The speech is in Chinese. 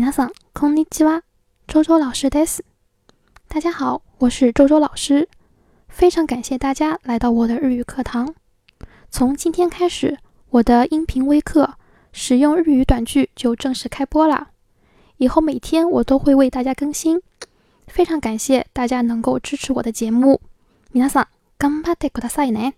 皆さんこんにちは。周周老师です。大家好，我是周周老师。非常感谢大家来到我的日语课堂。从今天开始，我的音频微课使用日语短句就正式开播了。以后每天我都会为大家更新。非常感谢大家能够支持我的节目。皆さん、頑張ってくださいね。